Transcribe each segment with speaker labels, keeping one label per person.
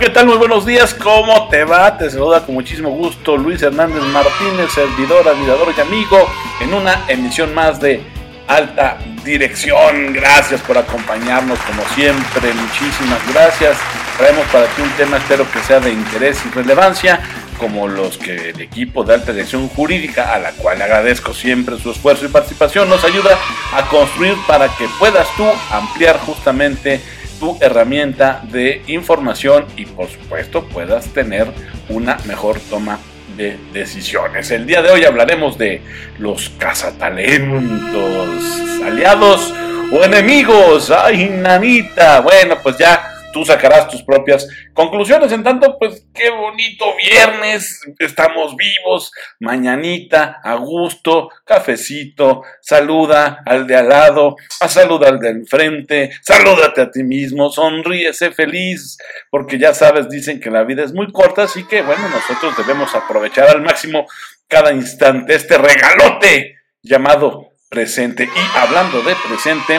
Speaker 1: ¿qué tal? Muy buenos días, ¿cómo te va? Te saluda con muchísimo gusto Luis Hernández Martínez, servidor, admirador y amigo, en una emisión más de Alta Dirección. Gracias por acompañarnos como siempre, muchísimas gracias. Traemos para ti un tema, espero que sea de interés y relevancia, como los que el equipo de Alta Dirección Jurídica, a la cual agradezco siempre su esfuerzo y participación, nos ayuda a construir para que puedas tú ampliar justamente tu herramienta de información y por supuesto puedas tener una mejor toma de decisiones. El día de hoy hablaremos de los cazatalentos, aliados o enemigos. Ay, nanita. Bueno, pues ya tú sacarás tus propias conclusiones. En tanto, pues qué bonito viernes, estamos vivos, mañanita, a gusto, cafecito, saluda al de al lado, a saluda al del frente, salúdate a ti mismo, sonríe, sé feliz, porque ya sabes, dicen que la vida es muy corta, así que bueno, nosotros debemos aprovechar al máximo cada instante este regalote llamado presente. Y hablando de presente,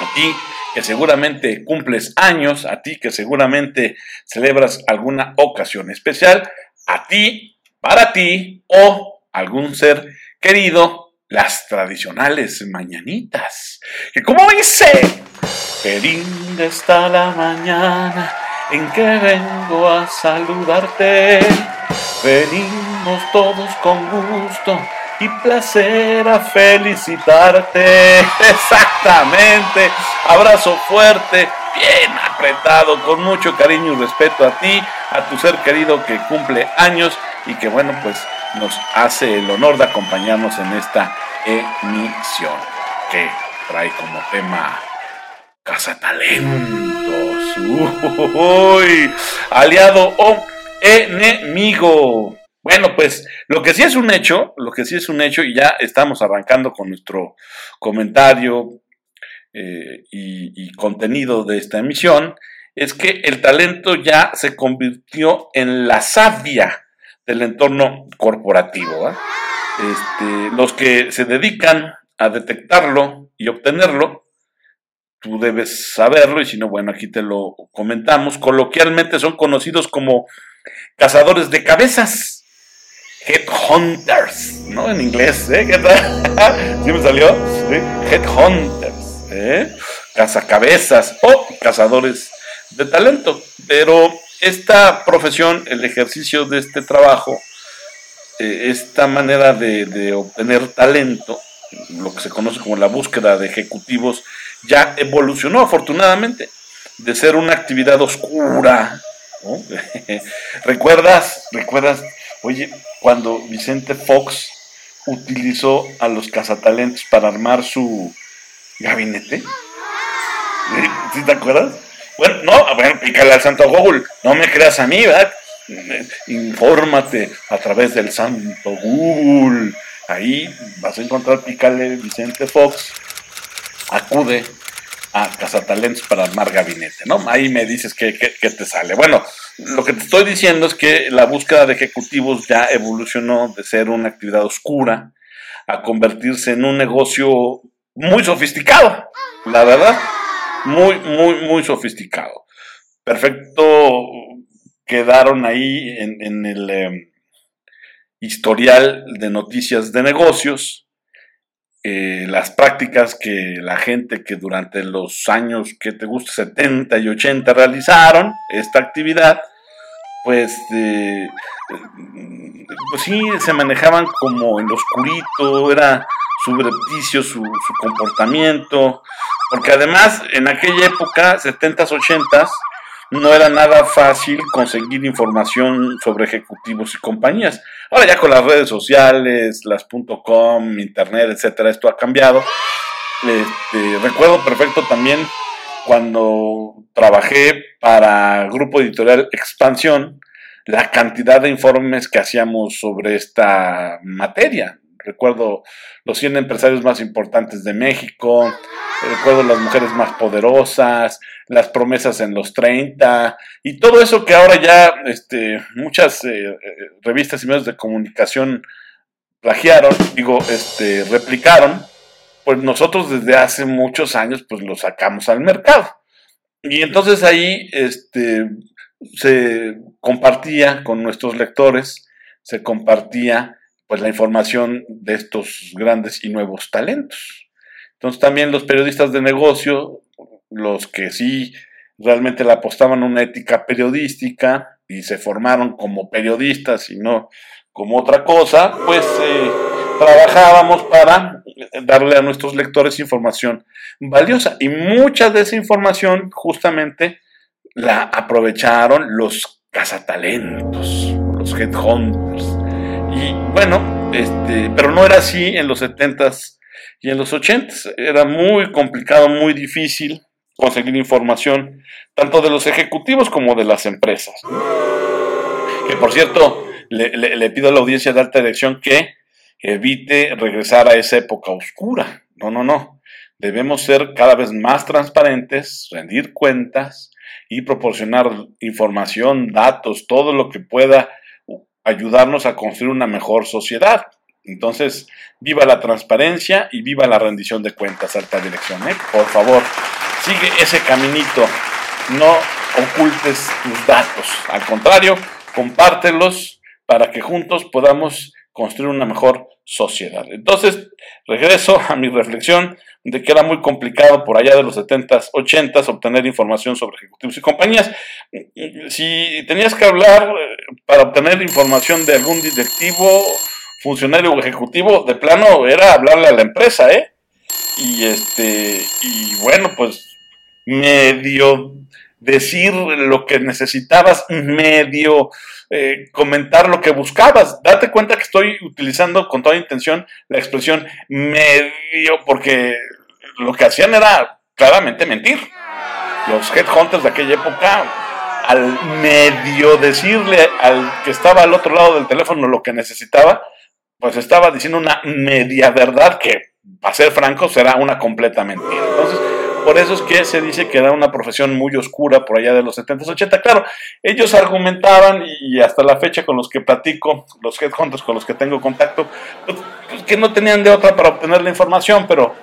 Speaker 1: aquí que seguramente cumples años, a ti que seguramente celebras alguna ocasión especial, a ti, para ti o algún ser querido, las tradicionales mañanitas. Que como dice, qué linda está la mañana en que vengo a saludarte. Venimos todos con gusto y placer a felicitarte. Exactamente. Abrazo fuerte, bien apretado, con mucho cariño y respeto a ti, a tu ser querido que cumple años y que bueno, pues nos hace el honor de acompañarnos en esta emisión que trae como tema Casa Talentos. Uy, aliado o enemigo. Bueno, pues lo que sí es un hecho, lo que sí es un hecho, y ya estamos arrancando con nuestro comentario eh, y, contenido de esta emisión, es que el talento ya se convirtió en la savia del entorno corporativo. Este, los que se dedican a detectarlo y obtenerlo, tú debes saberlo, y si no, bueno, aquí te lo comentamos, coloquialmente son conocidos como cazadores de cabezas Headhunters, ¿no? En inglés, ¿eh? ¿Qué tal? ¿Sí me salió? Headhunters, ¿eh? Cazacabezas o cazadores de talento. Pero esta profesión, el ejercicio de este trabajo, eh, esta manera de obtener talento, lo que se conoce como la búsqueda de ejecutivos, ya evolucionó afortunadamente de ser una actividad oscura. ¿Recuerdas? ¿Recuerdas? Oye, cuando Vicente Fox utilizó a los cazatalentos para armar su gabinete. ¿Sí te acuerdas? Bueno, no, bueno, pícale al santo Google. No me creas a mí, ¿verdad? Infórmate a través del santo Google. Ahí vas a encontrar Pícale Vicente Fox. Acude a Cazatalentos para armar gabinete, ¿no? Ahí me dices qué, te sale. Bueno, lo que te estoy diciendo es que la búsqueda de ejecutivos ya evolucionó de ser una actividad oscura a convertirse en un negocio muy sofisticado, la verdad, muy, muy, muy sofisticado. Perfecto, quedaron ahí en, el em, historial de noticias de negocios eh, las prácticas que la gente que durante los años que te gusta 70 y 80 realizaron esta actividad, pues, pues sí, se manejaban como en lo oscurito, era subrepticio su, su comportamiento, porque además en aquella época, 70s, 80s, no era nada fácil conseguir información sobre ejecutivos y compañías. Ahora ya con las redes sociales, las .com, internet, etcétera, esto ha cambiado. Este, recuerdo perfecto también cuando trabajé para Grupo Editorial Expansión, la cantidad de informes que hacíamos sobre esta materia. Recuerdo los 100 empresarios más importantes de México, recuerdo las mujeres más poderosas, las promesas en los 30 y todo eso que ahora ya este, muchas eh, eh, revistas y medios de comunicación plagiaron, digo, este, replicaron, pues nosotros desde hace muchos años pues lo sacamos al mercado. Y entonces ahí, este, se compartía con nuestros lectores, se compartía pues la información de estos grandes y nuevos talentos. Entonces también los periodistas de negocio, los que sí realmente le apostaban una ética periodística y se formaron como periodistas y no como otra cosa, pues eh, trabajábamos para darle a nuestros lectores información valiosa. Y mucha de esa información justamente la aprovecharon los cazatalentos, los headhunters, y bueno, este, pero no era así en los 70s y en los 80s. Era muy complicado, muy difícil conseguir información, tanto de los ejecutivos como de las empresas. Que por cierto, le, pido a la audiencia de alta dirección que evite regresar a esa época oscura. No, no, no. Debemos ser cada vez más transparentes, rendir cuentas y proporcionar información, datos, todo lo que pueda ayudarnos a construir una mejor sociedad. Entonces, viva la transparencia y viva la rendición de cuentas, alta dirección. ¿eh? Por favor, sigue ese caminito. No ocultes tus datos. Al contrario, compártelos para que juntos podamos construir una mejor sociedad. Entonces, regreso a mi reflexión de que era muy complicado por allá de los 70s, 80s obtener información sobre ejecutivos y compañías. Si tenías que hablar eh, para obtener información de algún directivo, funcionario o ejecutivo, de plano era hablarle a la empresa, ¿eh? Y este, y bueno, pues medio decir lo que necesitabas, medio eh, comentar lo que buscabas. Date cuenta que estoy utilizando con toda intención la expresión medio, porque lo que hacían era claramente mentir. Los headhunters de aquella época, al medio decirle al que estaba al otro lado del teléfono lo que necesitaba, pues estaba diciendo una media verdad que, para ser franco, será una completa mentira. Entonces, por eso es que se dice que era una profesión muy oscura por allá de los 70s, 80. Claro, ellos argumentaban y hasta la fecha con los que platico, los headhunters con los que tengo contacto, pues, pues, que no tenían de otra para obtener la información, pero,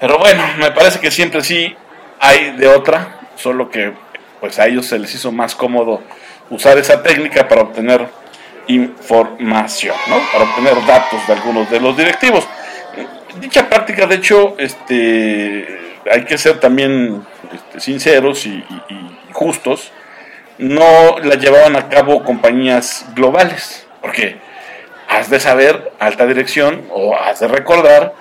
Speaker 1: pero bueno, me parece que siempre sí hay de otra, solo que pues a ellos se les hizo más cómodo usar esa técnica para obtener información, ¿no? Para obtener datos de algunos de los directivos. Dicha práctica, de hecho, este hay que ser también este, sinceros y, justos, no la llevaban a cabo compañías globales, porque has de saber, alta dirección, o has de recordar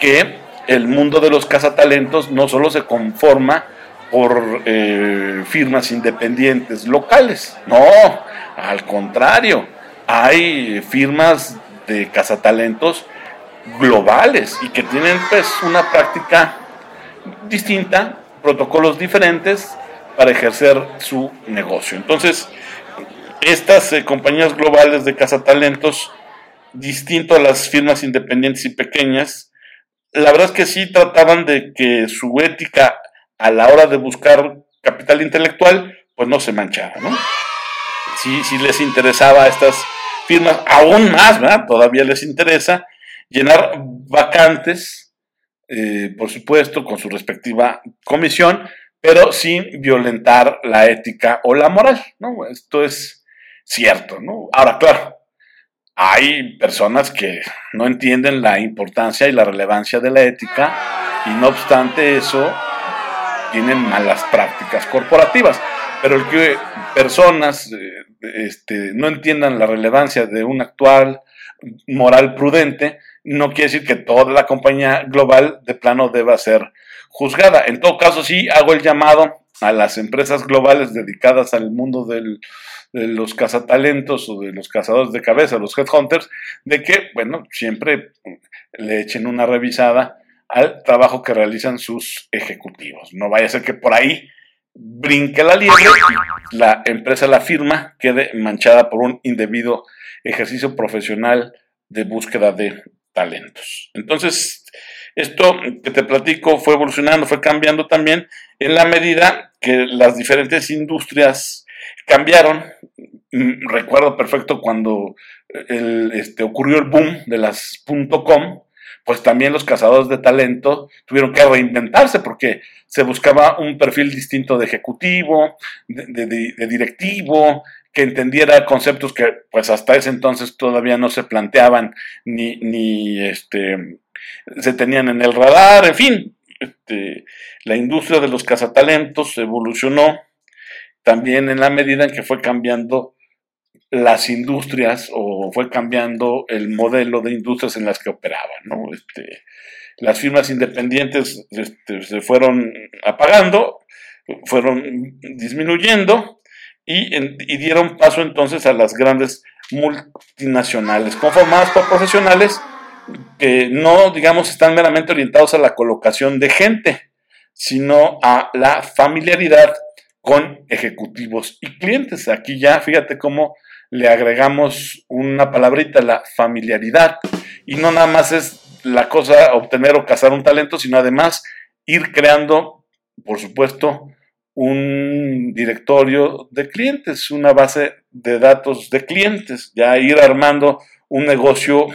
Speaker 1: que el mundo de los cazatalentos no solo se conforma por eh, firmas independientes locales, no, al contrario, hay firmas de cazatalentos globales y que tienen pues una práctica distinta, protocolos diferentes para ejercer su negocio. Entonces, estas eh, compañías globales de cazatalentos, distinto a las firmas independientes y pequeñas, la verdad es que sí trataban de que su ética a la hora de buscar capital intelectual, pues no se manchara, ¿no? Sí, sí les interesaba a estas firmas, aún más, ¿verdad? Todavía les interesa llenar vacantes eh, por supuesto, con su respectiva comisión, pero sin violentar la ética o la moral, ¿no? Esto es cierto, ¿no? Ahora, claro, hay personas que no entienden la importancia y la relevancia de la ética y no obstante eso tienen malas prácticas corporativas. Pero el que personas eh, este, no entiendan la relevancia de un actual moral prudente, no quiere decir que toda la compañía global de plano deba ser juzgada. En todo caso, sí hago el llamado a las empresas globales dedicadas al mundo de los cazatalentos o de los cazadores de cabeza, los headhunters, de que, bueno, siempre le echen una revisada al trabajo que realizan sus ejecutivos. No vaya a ser que por ahí brinque la liebre la empresa, la firma, quede manchada por un indebido ejercicio profesional de búsqueda de talentos. Entonces, esto que te platico fue evolucionando, fue cambiando también en la medida que las diferentes industrias cambiaron. Mm, recuerdo perfecto cuando el, este, ocurrió el boom de las .com, pues también los cazadores de talento tuvieron que reinventarse porque se buscaba un perfil distinto de ejecutivo, de, directivo, que entendiera conceptos que pues hasta ese entonces todavía no se planteaban ni, ni este, se tenían en el radar, en fin, este, la industria de los cazatalentos evolucionó también en la medida en que fue cambiando las industrias o fue cambiando el modelo de industrias en las que operaban. ¿no? Este, las firmas independientes este, se fueron apagando, fueron disminuyendo y, dieron paso entonces a las grandes multinacionales, conformadas por profesionales que no, digamos, están meramente orientados a la colocación de gente, sino a la familiaridad con ejecutivos y clientes. Aquí ya, fíjate cómo le agregamos una palabrita, la familiaridad. Y no nada más es la cosa obtener o cazar un talento, sino además ir creando, por supuesto, un directorio de clientes, una base de datos de clientes, ya ir armando un negocio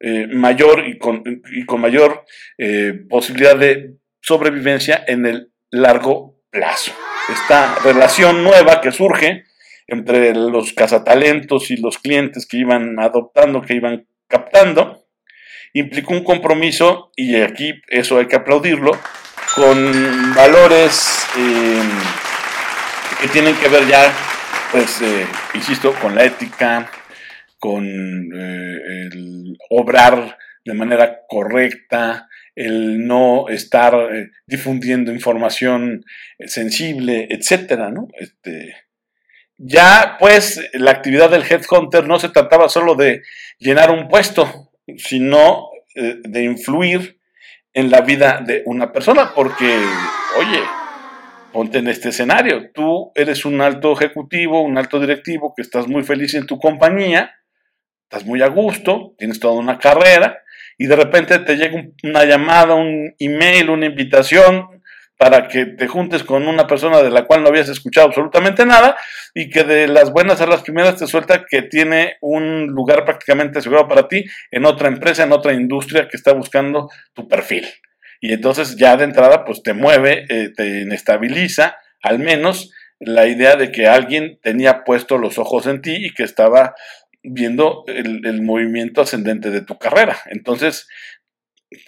Speaker 1: eh, mayor y con, mayor eh, posibilidad de sobrevivencia en el largo plazo. Esta relación nueva que surge entre los cazatalentos y los clientes que iban adoptando, que iban captando, implicó un compromiso, y aquí eso hay que aplaudirlo, con valores eh, que tienen que ver ya, pues, insisto, con la ética, con eh, el obrar de manera correcta, el no estar eh, difundiendo información sensible, etcétera, ¿no? Este, ya, pues, la actividad del headhunter no se trataba solo de llenar un puesto, sino eh, de influir en la vida de una persona, porque, oye, ponte en este escenario, tú eres un alto ejecutivo, un alto directivo, que estás muy feliz en tu compañía, estás muy a gusto, tienes toda una carrera y de repente te llega una llamada, un email, una invitación para que te juntes con una persona de la cual no habías escuchado absolutamente nada y que de las buenas a las primeras te suelta que tiene un lugar prácticamente asegurado para ti en otra empresa, en otra industria que está buscando tu perfil. Y entonces ya de entrada pues te mueve, eh, te inestabiliza al menos la idea de que alguien tenía puesto los ojos en ti y que estaba viendo el, movimiento ascendente de tu carrera. Entonces,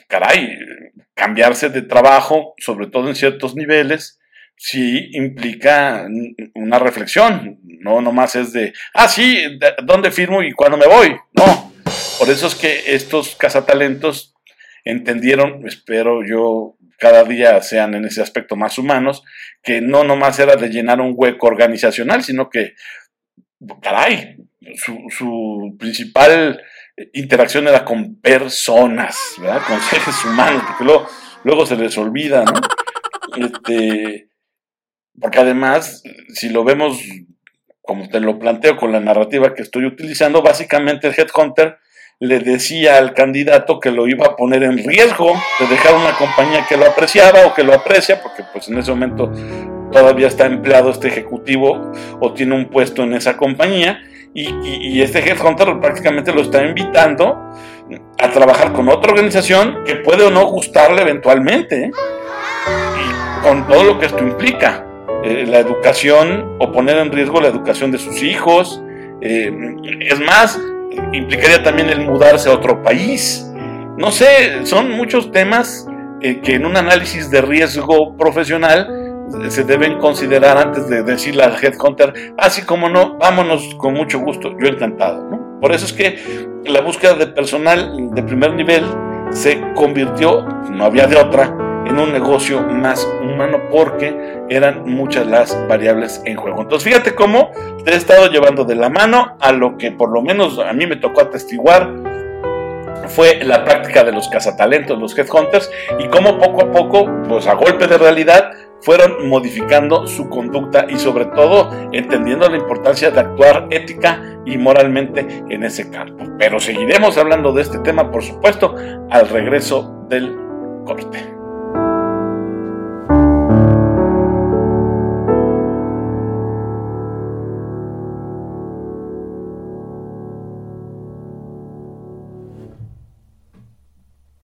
Speaker 1: caray, cambiarse de trabajo, sobre todo en ciertos niveles, sí implica una reflexión. No nomás es de, ah, sí, ¿dónde firmo y cuándo me voy? No. Por eso es que estos cazatalentos entendieron, espero yo cada día sean en ese aspecto más humanos, que no nomás era de llenar un hueco organizacional, sino que, caray, su, principal interacción era con personas, ¿verdad? Con seres humanos, porque luego, luego se les olvida, ¿no? Este, porque además, si lo vemos como te lo planteo con la narrativa que estoy utilizando, básicamente el headhunter le decía al candidato que lo iba a poner en riesgo de dejar una compañía que lo apreciaba o que lo aprecia, porque pues en ese momento todavía está empleado este ejecutivo o tiene un puesto en esa compañía, y, este headhunter prácticamente lo está invitando a trabajar con otra organización que puede o no gustarle eventualmente, ¿eh? y con todo lo que esto implica. Eh, la educación o poner en riesgo la educación de sus hijos. Eh, es más, implicaría también el mudarse a otro país. No sé, son muchos temas que en un análisis de riesgo profesional se deben considerar antes de decirle al headhunter, así como no, vámonos con mucho gusto, yo encantado. Por eso es que la búsqueda de personal de primer nivel se convirtió, no había de otra, en un negocio más humano porque eran muchas las variables en juego. Entonces fíjate cómo te he estado llevando de la mano a lo que por lo menos a mí me tocó atestiguar fue la práctica de los cazatalentos, los headhunters, y cómo poco a poco, pues a golpe de realidad, fueron modificando su conducta y sobre todo entendiendo la importancia de actuar ética y moralmente en ese campo. Pero seguiremos hablando de este tema, por supuesto, al regreso del corte.